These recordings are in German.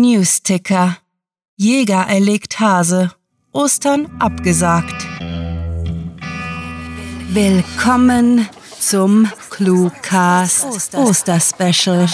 Newsticker. Jäger erlegt Hase. Ostern abgesagt. Willkommen zum Cluecast Osterspecial.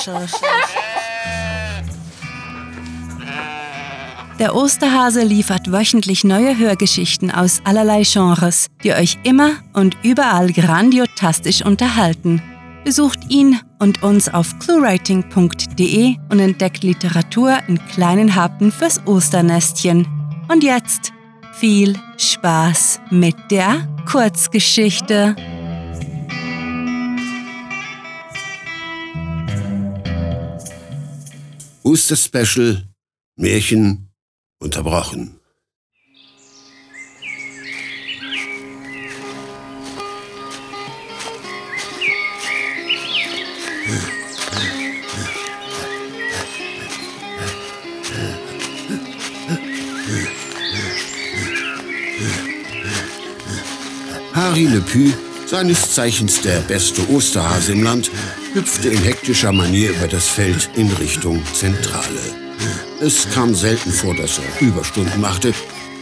Der Osterhase liefert wöchentlich neue Hörgeschichten aus allerlei Genres, die euch immer und überall grandiotastisch unterhalten. Besucht ihn und uns auf cluewriting.de und entdeckt Literatur in kleinen Happen fürs Osternestchen. Und jetzt viel Spaß mit der Kurzgeschichte. Osterspecial Märchen unterbrochen. Harry Le Pü, seines Zeichens der beste Osterhase im Land, hüpfte in hektischer Manier über das Feld in Richtung Zentrale. Es kam selten vor, dass er Überstunden machte.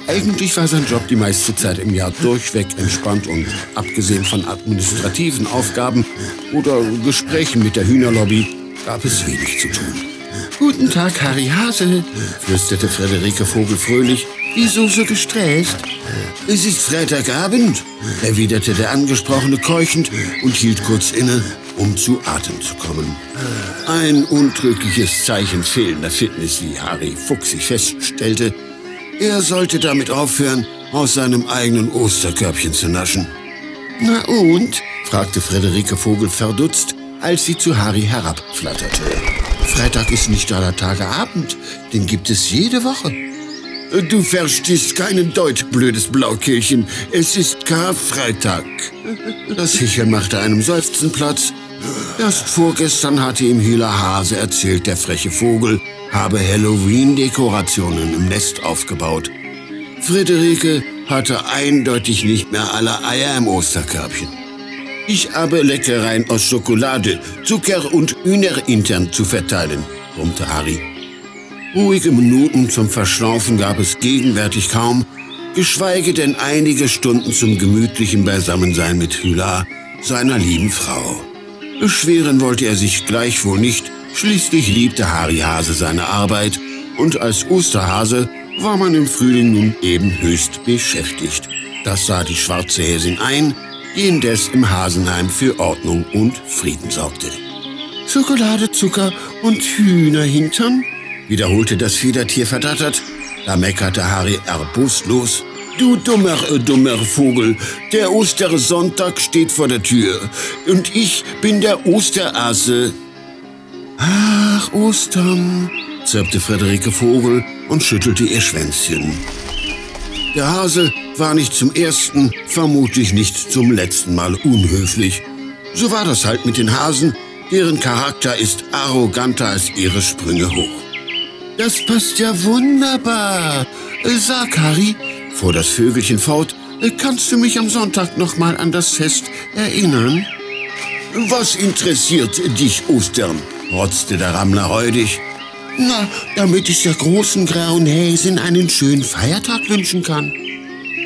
Eigentlich war sein Job die meiste Zeit im Jahr durchweg entspannt und abgesehen von administrativen Aufgaben oder Gesprächen mit der Hühnerlobby gab es wenig zu tun. Guten Tag, Harry Hase, flüsterte Frederike Vogel fröhlich. Wieso so gestresst? Es ist Freitagabend, erwiderte der Angesprochene keuchend und hielt kurz inne, um zu Atem zu kommen. Ein untrügliches Zeichen fehlender Fitness, wie Harry fuchsig feststellte. Er sollte damit aufhören, aus seinem eigenen Osterkörbchen zu naschen. Na und? fragte Friederike Vogel verdutzt, als sie zu Harry herabflatterte. Freitag ist nicht aller Tage Abend, den gibt es jede Woche. Du verstehst keinen Deut, blödes Blaukehlchen. Es ist Karfreitag. Das Hicheln machte einem Seufzen Platz. Erst vorgestern hatte ihm Hila Hase erzählt, der freche Vogel habe Halloween-Dekorationen im Nest aufgebaut. Friederike hatte eindeutig nicht mehr alle Eier im Osterkörbchen. Ich habe Leckereien aus Schokolade, Zucker und Hühnerintern zu verteilen, brummte Harry. Ruhige Minuten zum Verschnaufen gab es gegenwärtig kaum, geschweige denn einige Stunden zum gemütlichen Beisammensein mit Hüla, seiner lieben Frau. Beschweren wollte er sich gleichwohl nicht, schließlich liebte Harry Hase seine Arbeit und als Osterhase war man im Frühling nun eben höchst beschäftigt. Das sah die schwarze Häsin ein, die indes im Hasenheim für Ordnung und Frieden sorgte. Schokolade, Zucker und Hühnerhintern? Wiederholte das Federtier verdattert. Da meckerte Harry erbuslos. Du dummer, äh, dummer Vogel, der Ostersonntag steht vor der Tür und ich bin der Osterase. Ach, Ostern, zirpte Friederike Vogel und schüttelte ihr Schwänzchen. Der Hase war nicht zum ersten, vermutlich nicht zum letzten Mal unhöflich. So war das halt mit den Hasen, deren Charakter ist arroganter als ihre Sprünge hoch. Das passt ja wunderbar. Sag, Harry, fuhr das Vögelchen fort, kannst du mich am Sonntag noch mal an das Fest erinnern? Was interessiert dich, Ostern? rotzte der Rammler räudig. Na, damit ich der großen grauen Häsin einen schönen Feiertag wünschen kann.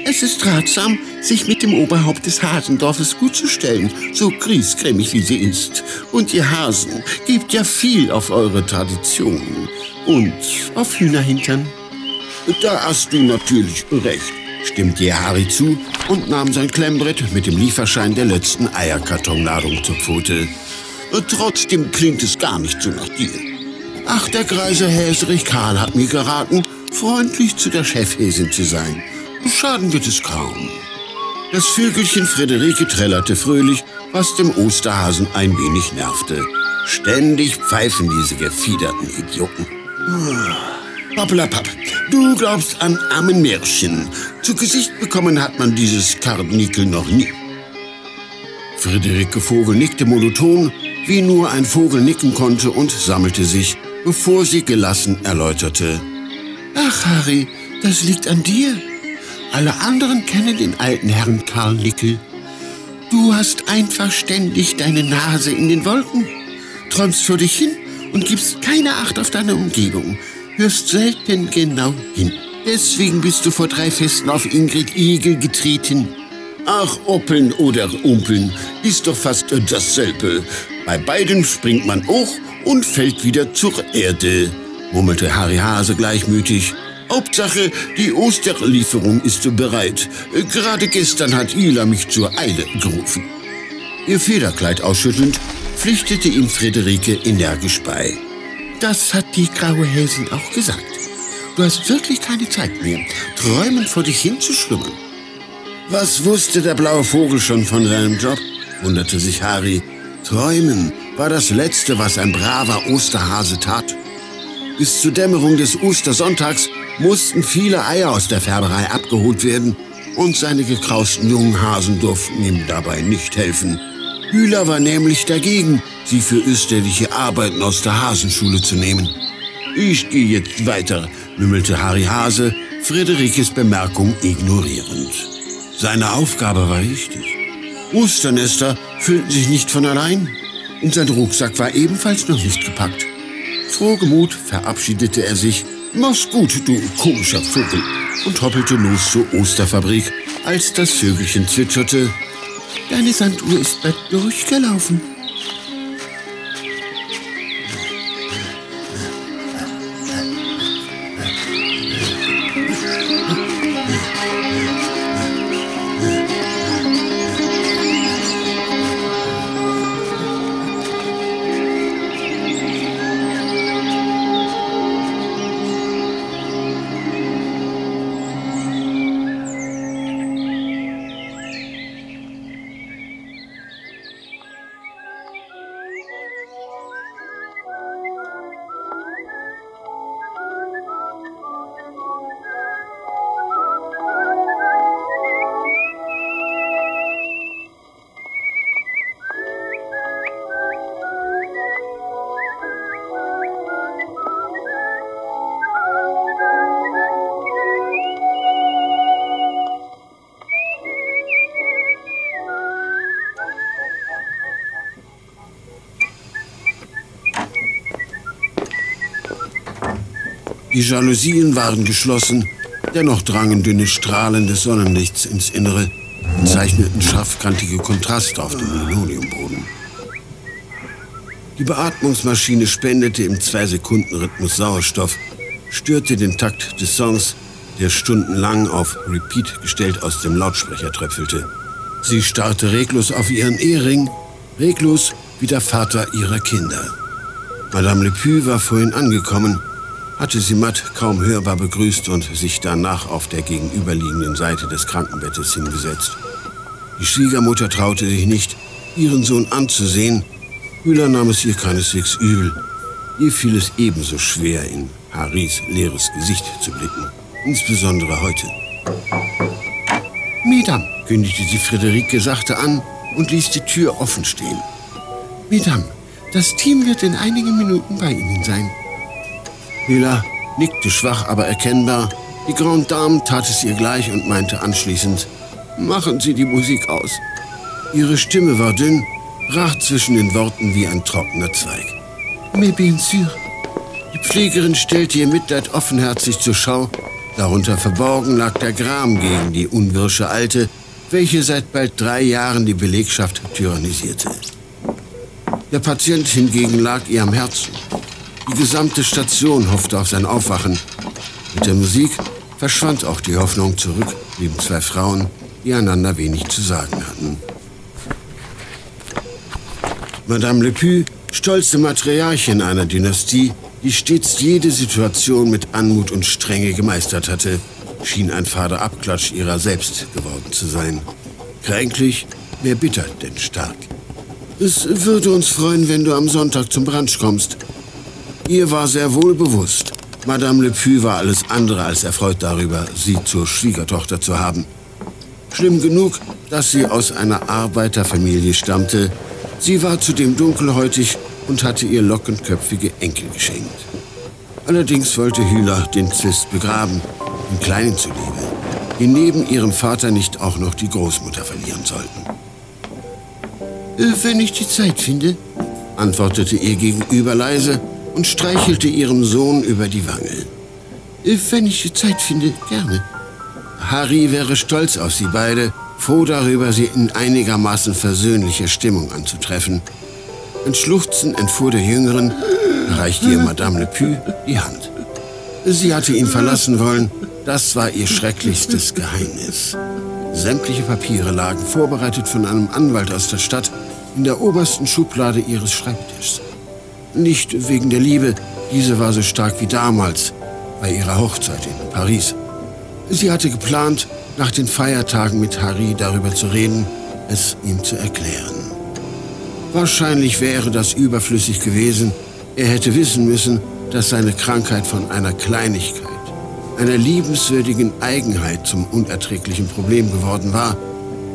Es ist ratsam, sich mit dem Oberhaupt des Hasendorfes gut zu stellen, so griesgrämig wie sie ist. Und ihr Hasen gebt ja viel auf eure Traditionen und auf Hühnerhintern. Da hast du natürlich recht, stimmte ihr Harry zu und nahm sein Klemmbrett mit dem Lieferschein der letzten Eierkartonladung zur Pfote. Trotzdem klingt es gar nicht so nach dir. Ach, der greise Häserich Karl hat mir geraten, freundlich zu der Chefhäsin zu sein. Schaden wird es kaum. Das Vögelchen Friederike trällerte fröhlich, was dem Osterhasen ein wenig nervte. Ständig pfeifen diese gefiederten Idioten. Pappelapapp, du glaubst an armen Märchen. Zu Gesicht bekommen hat man dieses Karnikel noch nie. Friederike Vogel nickte monoton, wie nur ein Vogel nicken konnte und sammelte sich, bevor sie gelassen erläuterte. Ach, Harry, das liegt an dir. Alle anderen kennen den alten Herrn Karl Nickel. Du hast einfach ständig deine Nase in den Wolken, träumst vor dich hin und gibst keine Acht auf deine Umgebung. hörst selten genau hin. Deswegen bist du vor drei Festen auf Ingrid Igel getreten. Ach, Oppeln oder Umpeln ist doch fast dasselbe. Bei beiden springt man hoch und fällt wieder zur Erde, murmelte Harry Hase gleichmütig. Hauptsache, die Osterlieferung ist bereit. Gerade gestern hat Ila mich zur Eile gerufen. Ihr Federkleid ausschüttelnd, pflichtete ihm Friederike energisch bei. Das hat die graue Häsin auch gesagt. Du hast wirklich keine Zeit mehr, träumend vor dich hinzuschlummern. Was wusste der blaue Vogel schon von seinem Job? wunderte sich Harry. Träumen war das Letzte, was ein braver Osterhase tat. Bis zur Dämmerung des Ostersonntags mussten viele Eier aus der Färberei abgeholt werden und seine gekrausten jungen Hasen durften ihm dabei nicht helfen. Hühler war nämlich dagegen, sie für österliche Arbeiten aus der Hasenschule zu nehmen. Ich gehe jetzt weiter, mümmelte Harry Hase, Friederikes Bemerkung ignorierend. Seine Aufgabe war richtig. Osternester füllten sich nicht von allein und sein Rucksack war ebenfalls noch nicht gepackt. Frohgemut verabschiedete er sich. Mach's gut, du komischer Vogel, und hoppelte los zur Osterfabrik, als das Vögelchen zwitscherte. Deine Sanduhr ist bald durchgelaufen. Die Jalousien waren geschlossen, dennoch drangen dünne Strahlen des Sonnenlichts ins Innere und zeichneten scharfkantige Kontraste auf dem Linoleumboden. Die Beatmungsmaschine spendete im Zwei-Sekunden-Rhythmus Sauerstoff, störte den Takt des Songs, der stundenlang auf Repeat gestellt aus dem Lautsprecher tröpfelte. Sie starrte reglos auf ihren Ehering, reglos wie der Vater ihrer Kinder. Madame Lepu war vorhin angekommen hatte sie Matt kaum hörbar begrüßt und sich danach auf der gegenüberliegenden Seite des Krankenbettes hingesetzt. Die Schwiegermutter traute sich nicht, ihren Sohn anzusehen. Müller nahm es ihr keineswegs übel. Ihr fiel es ebenso schwer, in Harrys leeres Gesicht zu blicken, insbesondere heute. Mesdames, kündigte sie Friederike sachte an und ließ die Tür offen stehen. Mesdames, das Team wird in einigen Minuten bei Ihnen sein. Hila nickte schwach, aber erkennbar. Die Grande Dame tat es ihr gleich und meinte anschließend, machen Sie die Musik aus. Ihre Stimme war dünn, brach zwischen den Worten wie ein trockener Zweig. Mais bien sûr. Die Pflegerin stellte ihr Mitleid offenherzig zur Schau. Darunter verborgen lag der Gram gegen die unwirsche Alte, welche seit bald drei Jahren die Belegschaft tyrannisierte. Der Patient hingegen lag ihr am Herzen. Die gesamte Station hoffte auf sein Aufwachen. Mit der Musik verschwand auch die Hoffnung zurück, blieben zwei Frauen, die einander wenig zu sagen hatten. Madame Lepu, stolze Matriarchin einer Dynastie, die stets jede Situation mit Anmut und Strenge gemeistert hatte, schien ein fader Abklatsch ihrer selbst geworden zu sein. Kränklich, mehr bitter denn stark. Es würde uns freuen, wenn du am Sonntag zum Brunch kommst, Ihr war sehr wohl bewusst, Madame Le Puy war alles andere als erfreut darüber, sie zur Schwiegertochter zu haben. Schlimm genug, dass sie aus einer Arbeiterfamilie stammte. Sie war zudem dunkelhäutig und hatte ihr lockenköpfige Enkel geschenkt. Allerdings wollte Hühler den Zwist begraben, im Kleinen zuliebe, die neben ihrem Vater nicht auch noch die Großmutter verlieren sollten. Äh, wenn ich die Zeit finde, antwortete ihr gegenüber leise und streichelte ihrem Sohn über die Wange. Wenn ich Zeit finde, gerne. Harry wäre stolz auf sie beide, froh darüber, sie in einigermaßen versöhnlicher Stimmung anzutreffen. Ein Schluchzen entfuhr der Jüngeren, reichte ihr Madame Le Puy die Hand. Sie hatte ihn verlassen wollen, das war ihr schrecklichstes Geheimnis. Sämtliche Papiere lagen vorbereitet von einem Anwalt aus der Stadt in der obersten Schublade ihres Schreibtischs. Nicht wegen der Liebe, diese war so stark wie damals bei ihrer Hochzeit in Paris. Sie hatte geplant, nach den Feiertagen mit Harry darüber zu reden, es ihm zu erklären. Wahrscheinlich wäre das überflüssig gewesen. Er hätte wissen müssen, dass seine Krankheit von einer Kleinigkeit, einer liebenswürdigen Eigenheit zum unerträglichen Problem geworden war,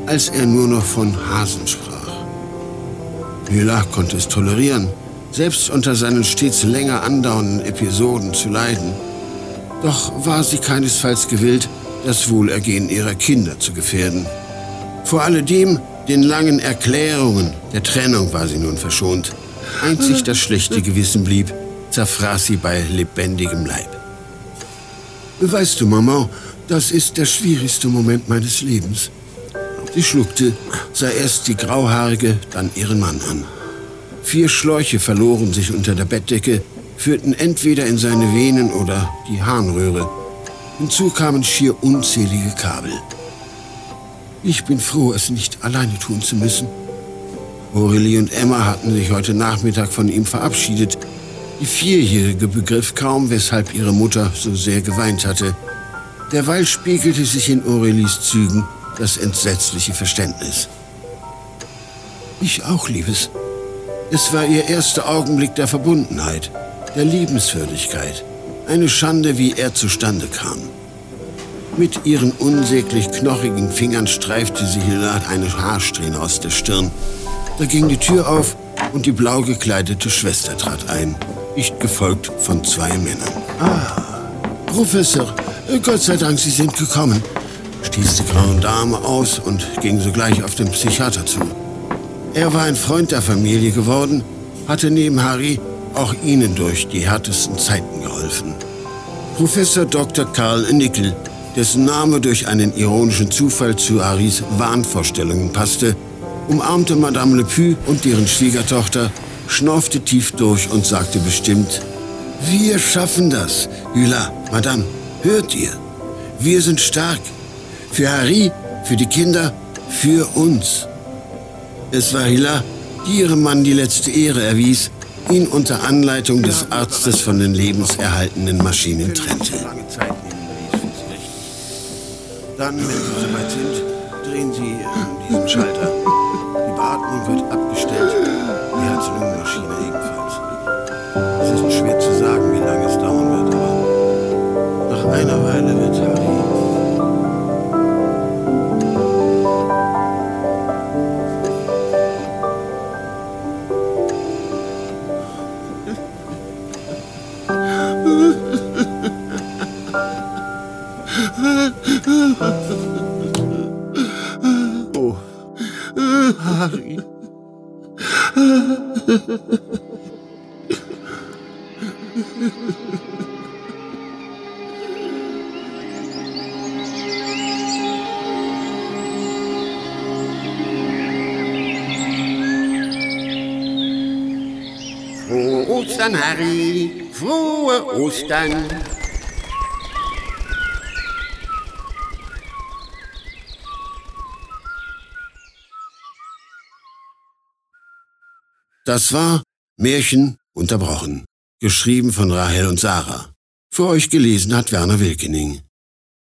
als er nur noch von Hasen sprach. Müller konnte es tolerieren, selbst unter seinen stets länger andauernden Episoden zu leiden. Doch war sie keinesfalls gewillt, das Wohlergehen ihrer Kinder zu gefährden. Vor alledem den langen Erklärungen der Trennung war sie nun verschont. Einzig das schlechte Gewissen blieb, zerfraß sie bei lebendigem Leib. Weißt du, Maman, das ist der schwierigste Moment meines Lebens. Sie schluckte, sah erst die Grauhaarige, dann ihren Mann an. Vier Schläuche verloren sich unter der Bettdecke, führten entweder in seine Venen oder die Harnröhre. Hinzu kamen schier unzählige Kabel. Ich bin froh, es nicht alleine tun zu müssen. Aurelie und Emma hatten sich heute Nachmittag von ihm verabschiedet. Die Vierjährige begriff kaum, weshalb ihre Mutter so sehr geweint hatte. Derweil spiegelte sich in Aurelies Zügen das entsetzliche Verständnis. Ich auch, Liebes. Es war ihr erster Augenblick der Verbundenheit, der Liebenswürdigkeit. Eine Schande, wie er zustande kam. Mit ihren unsäglich knochigen Fingern streifte sie Hillard eine Haarsträhne aus der Stirn. Da ging die Tür auf und die blau gekleidete Schwester trat ein, dicht gefolgt von zwei Männern. Ah, Professor, Gott sei Dank, Sie sind gekommen stieß die graue Dame aus und ging sogleich auf den Psychiater zu. Er war ein Freund der Familie geworden, hatte neben Harry auch ihnen durch die härtesten Zeiten geholfen. Professor Dr. Karl Nickel, dessen Name durch einen ironischen Zufall zu Harrys Wahnvorstellungen passte, umarmte Madame Le Puy und deren Schwiegertochter, schnaufte tief durch und sagte bestimmt, wir schaffen das. Hüla, Madame, hört ihr? Wir sind stark. Für Harry, für die Kinder, für uns. Es war Hila, die ihrem Mann die letzte Ehre erwies, ihn unter Anleitung des Arztes von den lebenserhaltenden Maschinen trennte. Dann, wenn Sie soweit sind, drehen Sie diesen Schalter. Die Beatmung wird abgestellt, die Herz-Lungen-Maschine ebenfalls. Es ist schwer zu sagen, wie lange es dauern wird, aber nach einer Weile wird Harry Frohe Ostern, Harry. Frohe Ostern. Das war Märchen unterbrochen, geschrieben von Rahel und Sarah. Für euch gelesen hat Werner Wilkening.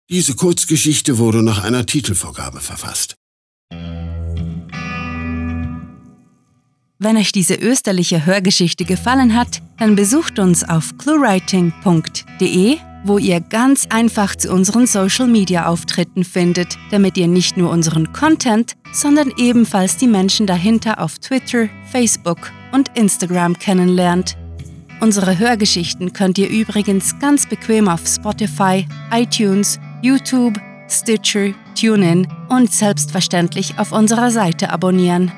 Diese Kurzgeschichte wurde nach einer Titelvorgabe verfasst. Wenn euch diese österliche Hörgeschichte gefallen hat, dann besucht uns auf cluewriting.de, wo ihr ganz einfach zu unseren Social Media Auftritten findet, damit ihr nicht nur unseren Content, sondern ebenfalls die Menschen dahinter auf Twitter, Facebook und Instagram kennenlernt. Unsere Hörgeschichten könnt ihr übrigens ganz bequem auf Spotify, iTunes, YouTube, Stitcher, TuneIn und selbstverständlich auf unserer Seite abonnieren.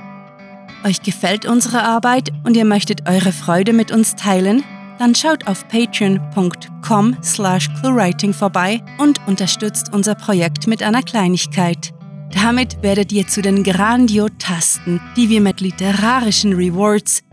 Euch gefällt unsere Arbeit und ihr möchtet eure Freude mit uns teilen? dann schaut auf patreon.com slash cluewriting vorbei und unterstützt unser Projekt mit einer Kleinigkeit. Damit werdet ihr zu den Grandiotasten, die wir mit literarischen Rewards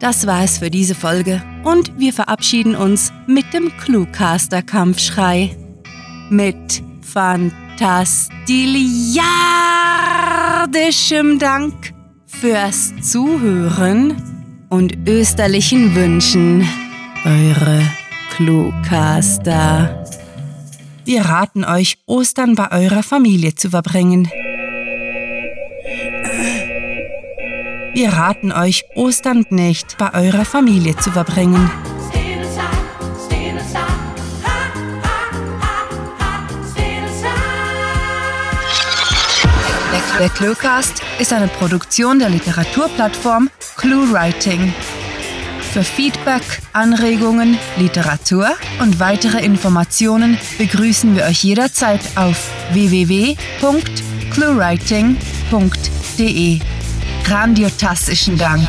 Das war es für diese Folge und wir verabschieden uns mit dem Cluecaster Kampfschrei. Mit fantastiliardischem Dank fürs Zuhören und österlichen Wünschen. Eure Cluecaster. Wir raten euch, Ostern bei eurer Familie zu verbringen. Wir raten euch, Ostern nicht bei eurer Familie zu verbringen. Der Cluecast ist eine Produktion der Literaturplattform ClueWriting. Für Feedback, Anregungen, Literatur und weitere Informationen begrüßen wir euch jederzeit auf www.cluewriting.de. Grandiotastischen Dank.